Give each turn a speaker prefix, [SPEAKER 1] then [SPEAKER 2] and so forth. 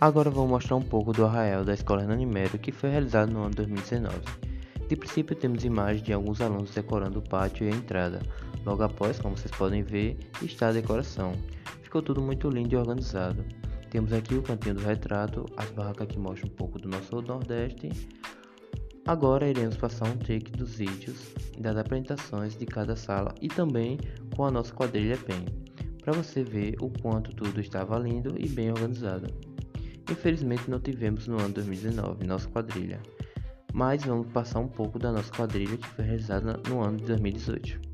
[SPEAKER 1] Agora vou mostrar um pouco do arraial da Escola Hernani que foi realizado no ano 2019. De princípio temos imagens de alguns alunos decorando o pátio e a entrada. Logo após, como vocês podem ver, está a decoração. Ficou tudo muito lindo e organizado. Temos aqui o cantinho do retrato, as barracas que mostram um pouco do nosso Nordeste. Agora iremos passar um take dos vídeos e das apresentações de cada sala e também com a nossa quadrilha PEN, para você ver o quanto tudo estava lindo e bem organizado. Infelizmente não tivemos no ano 2019 nossa quadrilha, mas vamos passar um pouco da nossa quadrilha que foi realizada no ano de 2018.